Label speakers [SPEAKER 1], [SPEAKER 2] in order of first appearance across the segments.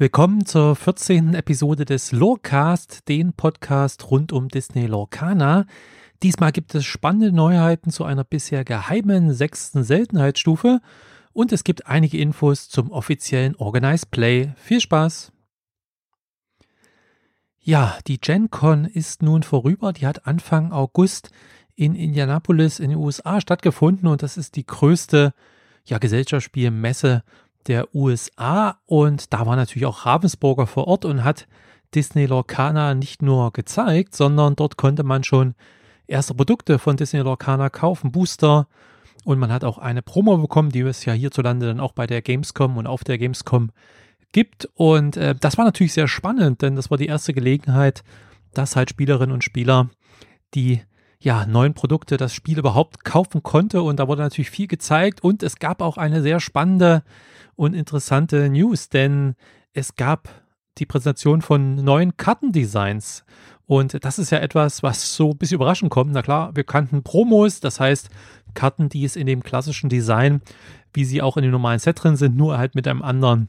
[SPEAKER 1] Willkommen zur 14. Episode des Lorecast, den Podcast rund um Disney Lorcana. Diesmal gibt es spannende Neuheiten zu einer bisher geheimen sechsten Seltenheitsstufe und es gibt einige Infos zum offiziellen Organized Play. Viel Spaß! Ja, die GenCon ist nun vorüber. Die hat Anfang August in Indianapolis in den USA stattgefunden und das ist die größte ja, Gesellschaftsspielmesse der USA und da war natürlich auch Ravensburger vor Ort und hat Disney Lorcana nicht nur gezeigt, sondern dort konnte man schon erste Produkte von Disney Lorcana kaufen, Booster. Und man hat auch eine Promo bekommen, die es ja hierzulande dann auch bei der Gamescom und auf der Gamescom gibt. Und äh, das war natürlich sehr spannend, denn das war die erste Gelegenheit, dass halt Spielerinnen und Spieler die ja, neuen Produkte das Spiel überhaupt kaufen konnte. Und da wurde natürlich viel gezeigt. Und es gab auch eine sehr spannende und interessante News, denn es gab die Präsentation von neuen Kartendesigns. Und das ist ja etwas, was so ein bisschen überraschend kommt. Na klar, wir kannten Promos, das heißt Karten, die es in dem klassischen Design, wie sie auch in dem normalen Set drin sind, nur halt mit einem anderen,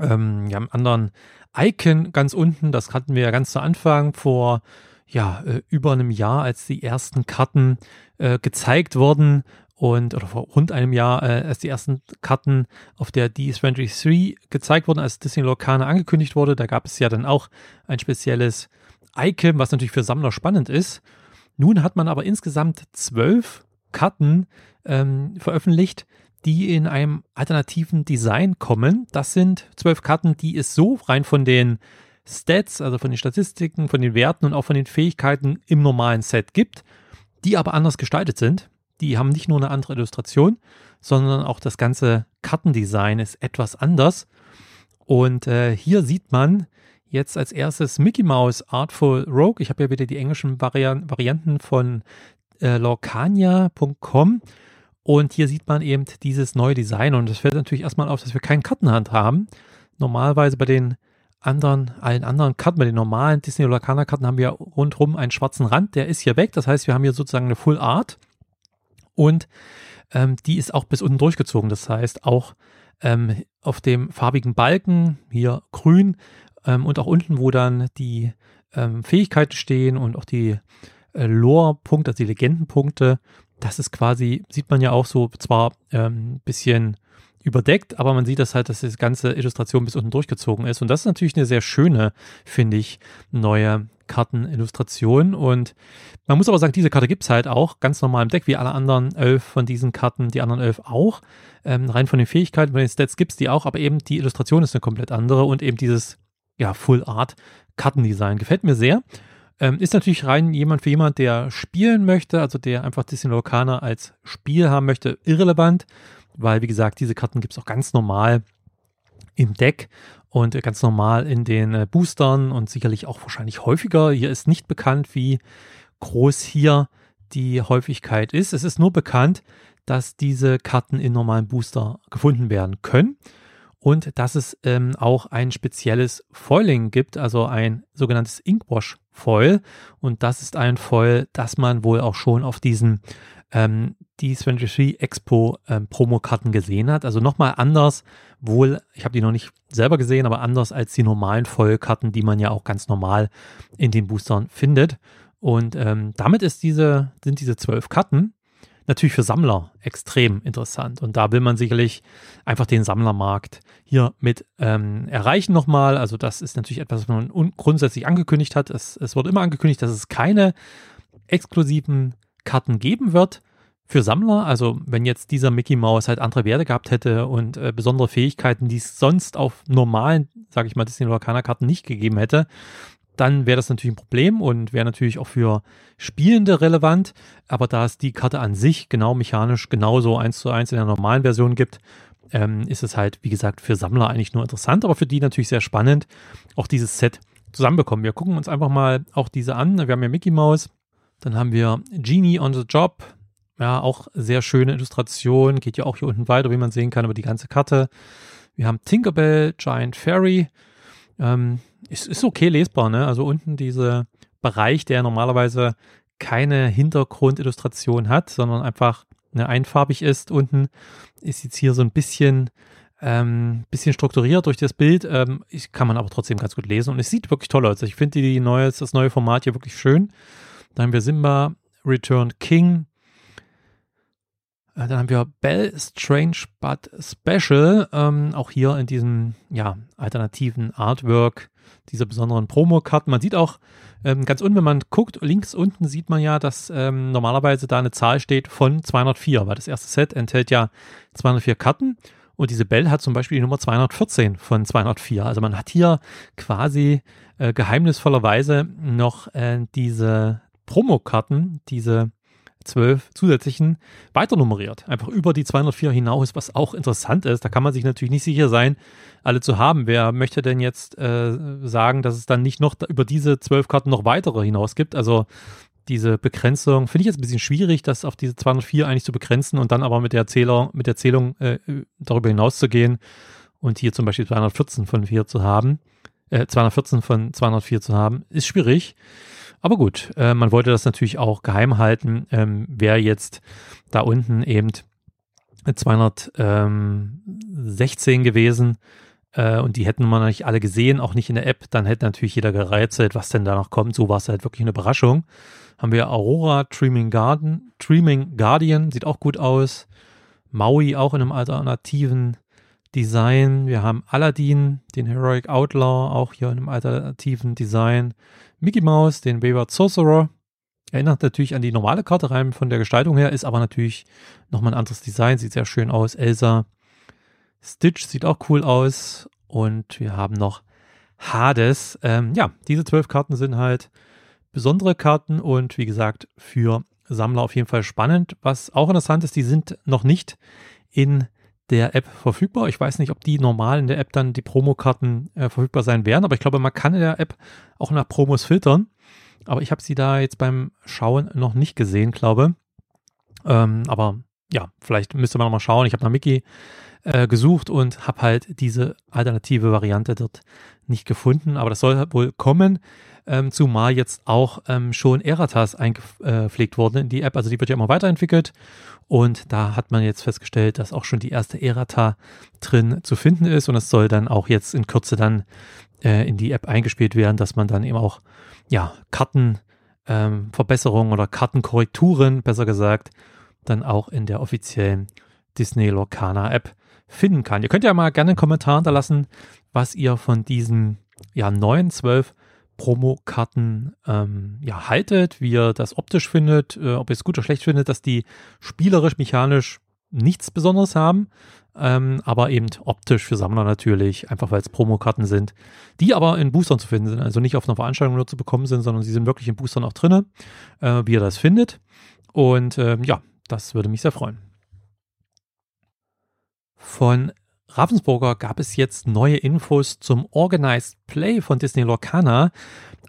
[SPEAKER 1] ähm, ja, einem anderen Icon ganz unten. Das hatten wir ja ganz zu Anfang vor ja, äh, über einem Jahr, als die ersten Karten äh, gezeigt wurden und oder vor rund einem Jahr, äh, als die ersten Karten auf der D23 gezeigt wurden, als Disney Lorcana angekündigt wurde, da gab es ja dann auch ein spezielles Icon, was natürlich für Sammler spannend ist. Nun hat man aber insgesamt zwölf Karten ähm, veröffentlicht, die in einem alternativen Design kommen. Das sind zwölf Karten, die es so rein von den Stats, also von den Statistiken, von den Werten und auch von den Fähigkeiten im normalen Set gibt, die aber anders gestaltet sind. Die haben nicht nur eine andere Illustration, sondern auch das ganze Kartendesign ist etwas anders. Und äh, hier sieht man jetzt als erstes Mickey Mouse Artful Rogue. Ich habe ja wieder die englischen Varian Varianten von äh, lorcania.com. Und hier sieht man eben dieses neue Design. Und es fällt natürlich erstmal auf, dass wir keine Kartenhand haben. Normalerweise bei den anderen, allen anderen Karten, bei den normalen Disney oder Karten haben wir rundherum einen schwarzen Rand, der ist hier weg. Das heißt, wir haben hier sozusagen eine Full Art und ähm, die ist auch bis unten durchgezogen. Das heißt, auch ähm, auf dem farbigen Balken, hier grün ähm, und auch unten, wo dann die ähm, Fähigkeiten stehen und auch die äh, Lore-Punkte, also die Legendenpunkte, das ist quasi, sieht man ja auch so zwar ein ähm, bisschen überdeckt, aber man sieht das halt, dass die ganze Illustration bis unten durchgezogen ist. Und das ist natürlich eine sehr schöne, finde ich, neue Kartenillustration. Und man muss aber sagen, diese Karte gibt es halt auch ganz normal im Deck, wie alle anderen elf von diesen Karten, die anderen elf auch. Ähm, rein von den Fähigkeiten, von den Stats gibt es die auch, aber eben die Illustration ist eine komplett andere und eben dieses ja, Full Art Kartendesign gefällt mir sehr. Ähm, ist natürlich rein jemand für jemand, der spielen möchte, also der einfach Disney Lorcaner als Spiel haben möchte, irrelevant weil, wie gesagt, diese Karten gibt es auch ganz normal im Deck und ganz normal in den äh, Boostern und sicherlich auch wahrscheinlich häufiger. Hier ist nicht bekannt, wie groß hier die Häufigkeit ist. Es ist nur bekannt, dass diese Karten in normalen Booster gefunden werden können und dass es ähm, auch ein spezielles Foiling gibt, also ein sogenanntes Inkwash Foil. Und das ist ein Foil, das man wohl auch schon auf diesen ähm, die 23 Expo ähm, Promokarten gesehen hat. Also nochmal anders, wohl, ich habe die noch nicht selber gesehen, aber anders als die normalen Vollkarten, die man ja auch ganz normal in den Boostern findet. Und ähm, damit ist diese, sind diese zwölf Karten natürlich für Sammler extrem interessant. Und da will man sicherlich einfach den Sammlermarkt hier mit ähm, erreichen nochmal. Also das ist natürlich etwas, was man grundsätzlich angekündigt hat. Es, es wurde immer angekündigt, dass es keine exklusiven Karten geben wird für Sammler. Also wenn jetzt dieser Mickey Mouse halt andere Werte gehabt hätte und äh, besondere Fähigkeiten, die es sonst auf normalen, sage ich mal, Disney Lorcaner Karten nicht gegeben hätte, dann wäre das natürlich ein Problem und wäre natürlich auch für Spielende relevant. Aber da es die Karte an sich genau mechanisch genauso eins zu eins in der normalen Version gibt, ähm, ist es halt, wie gesagt, für Sammler eigentlich nur interessant, aber für die natürlich sehr spannend, auch dieses Set zusammenbekommen. Wir gucken uns einfach mal auch diese an. Wir haben ja Mickey Mouse, dann haben wir Genie on the Job. Ja, auch sehr schöne Illustration. Geht ja auch hier unten weiter, wie man sehen kann, über die ganze Karte. Wir haben Tinkerbell, Giant Fairy. Ähm, ist, ist okay lesbar, ne? Also unten dieser Bereich, der normalerweise keine Hintergrundillustration hat, sondern einfach ne, einfarbig ist. Unten ist jetzt hier so ein bisschen ähm, bisschen strukturiert durch das Bild, ähm, ich, kann man aber trotzdem ganz gut lesen und es sieht wirklich toll aus. Ich finde die neues, das neue Format hier wirklich schön. Dann haben wir Simba Returned King. Äh, dann haben wir Bell Strange But Special, ähm, auch hier in diesem ja, alternativen Artwork, diese besonderen Promo-Karten. Man sieht auch ähm, ganz unten, wenn man guckt, links unten sieht man ja, dass ähm, normalerweise da eine Zahl steht von 204, weil das erste Set enthält ja 204 Karten und diese Bell hat zum Beispiel die Nummer 214 von 204. Also man hat hier quasi äh, geheimnisvollerweise noch äh, diese Promokarten, diese zwölf zusätzlichen weiter nummeriert. Einfach über die 204 hinaus, was auch interessant ist. Da kann man sich natürlich nicht sicher sein, alle zu haben. Wer möchte denn jetzt äh, sagen, dass es dann nicht noch über diese zwölf Karten noch weitere hinaus gibt? Also diese Begrenzung finde ich jetzt ein bisschen schwierig, das auf diese 204 eigentlich zu begrenzen und dann aber mit der, Zähler, mit der Zählung äh, darüber hinaus zu gehen und hier zum Beispiel 214 von 4 zu haben, äh, 214 von 204 zu haben, ist schwierig. Aber gut, äh, man wollte das natürlich auch geheim halten, ähm, wer jetzt da unten eben 216 gewesen äh, und die hätten man nicht alle gesehen, auch nicht in der App, dann hätte natürlich jeder gereizelt, was denn da noch kommt. So war es halt wirklich eine Überraschung haben wir Aurora Dreaming Garden, Dreaming Guardian, sieht auch gut aus. Maui auch in einem alternativen Design. Wir haben Aladdin, den Heroic Outlaw, auch hier in einem alternativen Design. Mickey Mouse, den Wayward Sorcerer. Erinnert natürlich an die normale Karte rein von der Gestaltung her, ist aber natürlich nochmal ein anderes Design, sieht sehr schön aus. Elsa. Stitch sieht auch cool aus. Und wir haben noch Hades. Ähm, ja, diese zwölf Karten sind halt besondere Karten und wie gesagt, für Sammler auf jeden Fall spannend. Was auch interessant ist, die sind noch nicht in der App verfügbar. Ich weiß nicht, ob die normal in der App dann die Promokarten äh, verfügbar sein werden, aber ich glaube, man kann in der App auch nach Promos filtern. Aber ich habe sie da jetzt beim Schauen noch nicht gesehen, glaube. Ähm, aber ja, vielleicht müsste man noch mal schauen. Ich habe nach Mickey äh, gesucht und habe halt diese alternative Variante dort nicht gefunden. Aber das soll halt wohl kommen ähm, zumal jetzt auch ähm, schon Eratas eingepflegt wurden in die App. Also die wird ja immer weiterentwickelt und da hat man jetzt festgestellt, dass auch schon die erste Erata drin zu finden ist und es soll dann auch jetzt in Kürze dann äh, in die App eingespielt werden, dass man dann eben auch ja Kartenverbesserungen ähm, oder Kartenkorrekturen, besser gesagt, dann auch in der offiziellen Disney Lorcana App finden kann. Ihr könnt ja mal gerne einen Kommentar hinterlassen, was ihr von diesen ja, neuen zwölf Promokarten ähm, ja, haltet, wie ihr das optisch findet, äh, ob ihr es gut oder schlecht findet, dass die spielerisch, mechanisch nichts Besonderes haben, ähm, aber eben optisch für Sammler natürlich, einfach weil es Promokarten sind, die aber in Boostern zu finden sind, also nicht auf einer Veranstaltung nur zu bekommen sind, sondern sie sind wirklich in Boostern auch drin, äh, wie ihr das findet. Und ähm, ja, das würde mich sehr freuen. Von Ravensburger gab es jetzt neue Infos zum Organized Play von Disney Lorcana,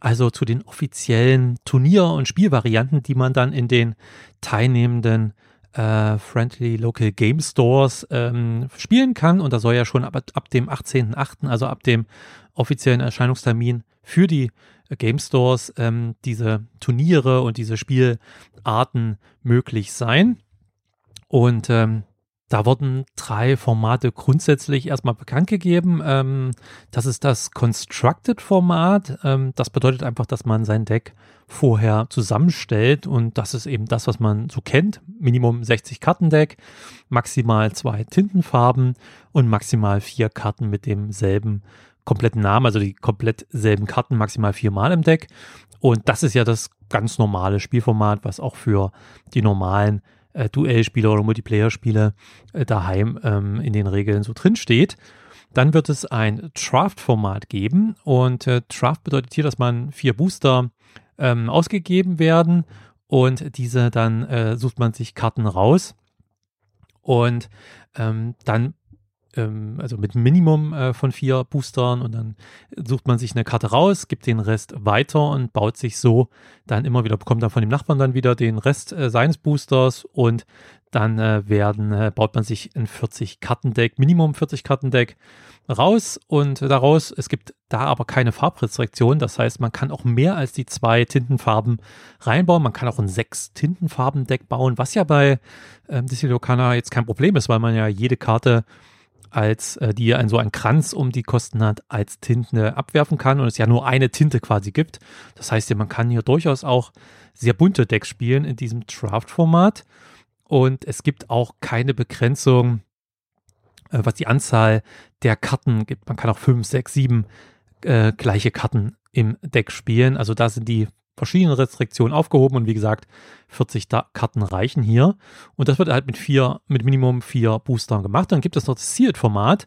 [SPEAKER 1] also zu den offiziellen Turnier- und Spielvarianten, die man dann in den teilnehmenden äh, Friendly Local Game Stores ähm, spielen kann. Und da soll ja schon ab, ab dem 18.08., also ab dem offiziellen Erscheinungstermin für die Game Stores, ähm, diese Turniere und diese Spielarten möglich sein. Und ähm, da wurden drei Formate grundsätzlich erstmal bekannt gegeben. Ähm, das ist das Constructed-Format. Ähm, das bedeutet einfach, dass man sein Deck vorher zusammenstellt und das ist eben das, was man so kennt. Minimum 60 Kartendeck, maximal zwei Tintenfarben und maximal vier Karten mit demselben kompletten Namen, also die komplett selben Karten maximal viermal im Deck. Und das ist ja das ganz normale Spielformat, was auch für die normalen äh, Duellspiele oder Multiplayer-Spiele äh, daheim ähm, in den Regeln so drin steht. Dann wird es ein Draft-Format geben und äh, Draft bedeutet hier, dass man vier Booster ähm, ausgegeben werden und diese dann äh, sucht man sich Karten raus und ähm, dann ähm, also mit Minimum äh, von vier Boostern und dann sucht man sich eine Karte raus, gibt den Rest weiter und baut sich so dann immer wieder, bekommt dann von dem Nachbarn dann wieder den Rest äh, seines Boosters und dann äh, werden, äh, baut man sich ein 40 Kartendeck, Minimum 40 Kartendeck raus und daraus, es gibt da aber keine Farbrestriktion, das heißt, man kann auch mehr als die zwei Tintenfarben reinbauen, man kann auch ein sechs Tintenfarben Deck bauen, was ja bei ähm, Disney Locana jetzt kein Problem ist, weil man ja jede Karte als äh, die ein, so einen Kranz um die Kosten hat, als Tinte abwerfen kann und es ja nur eine Tinte quasi gibt. Das heißt ja, man kann hier durchaus auch sehr bunte Decks spielen in diesem Draft-Format. Und es gibt auch keine Begrenzung, äh, was die Anzahl der Karten gibt. Man kann auch fünf, sechs, sieben äh, gleiche Karten im Deck spielen. Also da sind die verschiedenen Restriktionen aufgehoben und wie gesagt, 40 da Karten reichen hier. Und das wird halt mit vier, mit Minimum vier Boostern gemacht. Dann gibt es noch das Sealed-Format.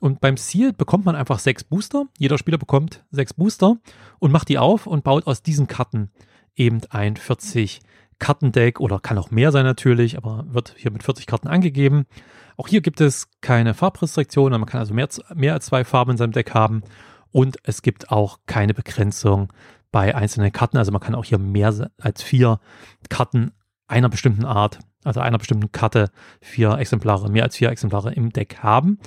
[SPEAKER 1] Und beim Sealed bekommt man einfach sechs Booster. Jeder Spieler bekommt sechs Booster und macht die auf und baut aus diesen Karten eben ein 40 Kartendeck oder kann auch mehr sein natürlich, aber wird hier mit 40 Karten angegeben. Auch hier gibt es keine Farbrestriktionen, man kann also mehr, mehr als zwei Farben in seinem Deck haben und es gibt auch keine Begrenzung bei einzelnen Karten. Also man kann auch hier mehr als vier Karten einer bestimmten Art, also einer bestimmten Karte, vier Exemplare, mehr als vier Exemplare im Deck haben.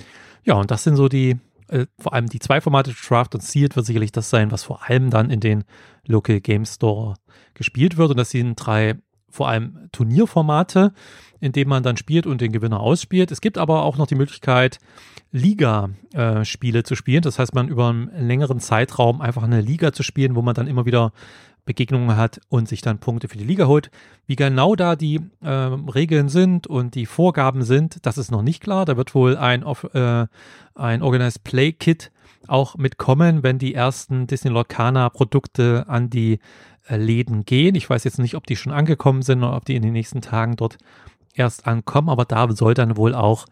[SPEAKER 1] Ja, und das sind so die, äh, vor allem die zwei Formate, Draft und Sealed wird sicherlich das sein, was vor allem dann in den Local Game Store gespielt wird. Und das sind drei vor allem Turnierformate, in denen man dann spielt und den Gewinner ausspielt. Es gibt aber auch noch die Möglichkeit, Liga-Spiele äh, zu spielen. Das heißt, man über einen längeren Zeitraum einfach eine Liga zu spielen, wo man dann immer wieder Begegnungen hat und sich dann Punkte für die Liga holt. Wie genau da die äh, Regeln sind und die Vorgaben sind, das ist noch nicht klar. Da wird wohl ein, äh, ein Organized Play Kit auch mitkommen, wenn die ersten Disney Lorcana Produkte an die äh, Läden gehen. Ich weiß jetzt nicht, ob die schon angekommen sind oder ob die in den nächsten Tagen dort erst ankommen, aber da soll dann wohl auch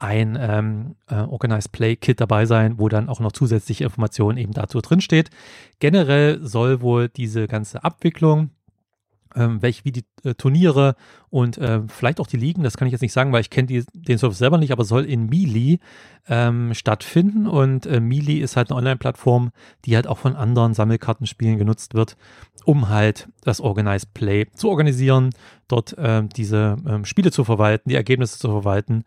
[SPEAKER 1] ein ähm, äh, Organized Play Kit dabei sein, wo dann auch noch zusätzliche Informationen eben dazu drinsteht. Generell soll wohl diese ganze Abwicklung ähm, welche wie die äh, Turniere und äh, vielleicht auch die Ligen, das kann ich jetzt nicht sagen, weil ich kenne den Service selber nicht, aber soll in Melee ähm, stattfinden und äh, Melee ist halt eine Online-Plattform, die halt auch von anderen Sammelkartenspielen genutzt wird, um halt das Organized Play zu organisieren, dort ähm, diese ähm, Spiele zu verwalten, die Ergebnisse zu verwalten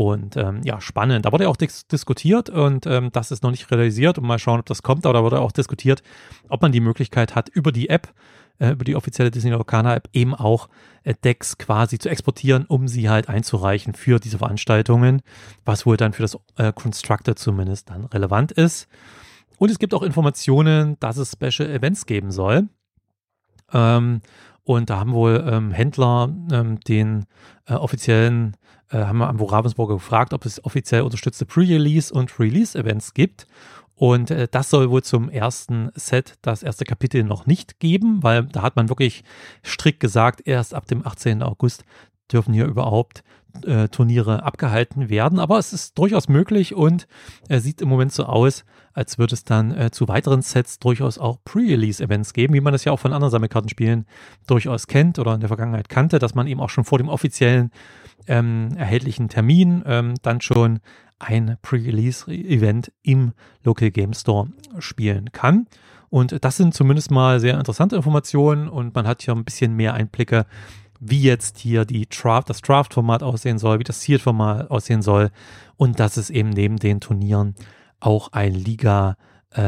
[SPEAKER 1] und ähm, ja, spannend. Da wurde ja auch dis diskutiert und ähm, das ist noch nicht realisiert und mal schauen, ob das kommt. Aber da wurde auch diskutiert, ob man die Möglichkeit hat, über die App äh, über die offizielle Disney Lorcaner App eben auch äh, Decks quasi zu exportieren, um sie halt einzureichen für diese Veranstaltungen, was wohl dann für das äh, Constructor zumindest dann relevant ist. Und es gibt auch Informationen, dass es Special Events geben soll. Ähm, und da haben wohl ähm, Händler ähm, den äh, offiziellen, äh, haben wir am Ravensburger gefragt, ob es offiziell unterstützte Pre-Release und Release-Events gibt. Und äh, das soll wohl zum ersten Set, das erste Kapitel noch nicht geben, weil da hat man wirklich strikt gesagt, erst ab dem 18. August dürfen hier überhaupt äh, Turniere abgehalten werden. Aber es ist durchaus möglich und äh, sieht im Moment so aus, als würde es dann äh, zu weiteren Sets durchaus auch Pre-Release-Events geben, wie man das ja auch von anderen Sammelkartenspielen durchaus kennt oder in der Vergangenheit kannte, dass man eben auch schon vor dem offiziellen ähm, erhältlichen Termin ähm, dann schon ein Pre-Release-Event im Local Game Store spielen kann. Und das sind zumindest mal sehr interessante Informationen und man hat hier ein bisschen mehr Einblicke, wie jetzt hier die Draft, das Draft-Format aussehen soll, wie das Sealed-Format aussehen soll und dass es eben neben den Turnieren auch ein Liga-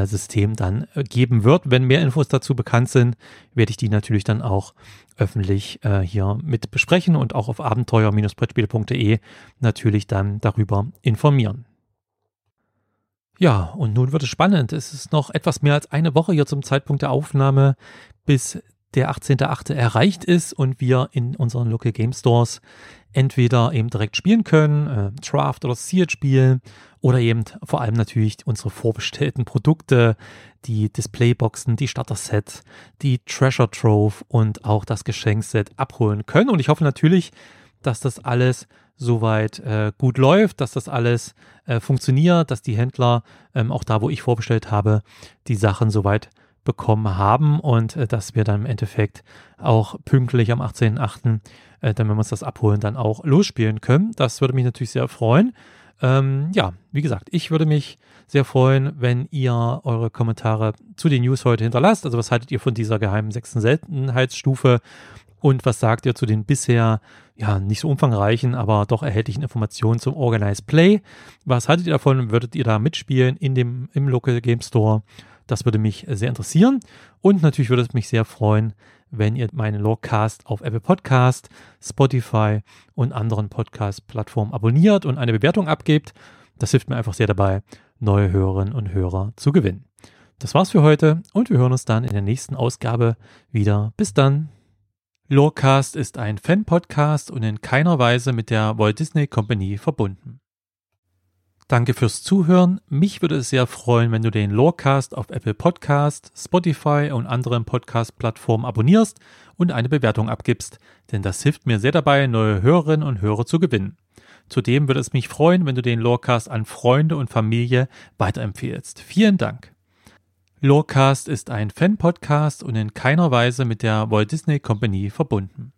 [SPEAKER 1] System dann äh, geben wird. Wenn mehr Infos dazu bekannt sind, werde ich die natürlich dann auch öffentlich äh, hier mit besprechen und auch auf abenteuer-brettspiele.de natürlich dann darüber informieren. Ja, und nun wird es spannend. Es ist noch etwas mehr als eine Woche hier zum Zeitpunkt der Aufnahme, bis der 18.8. erreicht ist und wir in unseren Local Game Stores entweder eben direkt spielen können, äh, Draft oder Sealed spielen oder eben vor allem natürlich unsere vorbestellten Produkte, die Displayboxen, die Starter-Set, die Treasure Trove und auch das Geschenkset abholen können. Und ich hoffe natürlich, dass das alles soweit äh, gut läuft, dass das alles äh, funktioniert, dass die Händler ähm, auch da, wo ich vorbestellt habe, die Sachen soweit bekommen haben und äh, dass wir dann im Endeffekt auch pünktlich am 18.8., äh, dann wenn wir uns das abholen, dann auch losspielen können. Das würde mich natürlich sehr freuen. Ähm, ja, wie gesagt, ich würde mich sehr freuen, wenn ihr eure Kommentare zu den News heute hinterlasst. Also was haltet ihr von dieser geheimen sechsten Seltenheitsstufe und was sagt ihr zu den bisher ja nicht so umfangreichen, aber doch erhältlichen Informationen zum Organized Play? Was haltet ihr davon? Würdet ihr da mitspielen in dem im Local Game Store? Das würde mich sehr interessieren. Und natürlich würde es mich sehr freuen, wenn ihr meinen Logcast auf Apple Podcast, Spotify und anderen Podcast-Plattformen abonniert und eine Bewertung abgebt. Das hilft mir einfach sehr dabei, neue Hörerinnen und Hörer zu gewinnen. Das war's für heute und wir hören uns dann in der nächsten Ausgabe wieder. Bis dann. Lorecast ist ein Fan-Podcast und in keiner Weise mit der Walt Disney Company verbunden. Danke fürs Zuhören. Mich würde es sehr freuen, wenn du den Lorecast auf Apple Podcast, Spotify und anderen Podcast-Plattformen abonnierst und eine Bewertung abgibst, denn das hilft mir sehr dabei, neue Hörerinnen und Hörer zu gewinnen. Zudem würde es mich freuen, wenn du den Lorecast an Freunde und Familie weiterempfehlst. Vielen Dank. Lorecast ist ein Fan-Podcast und in keiner Weise mit der Walt Disney Company verbunden.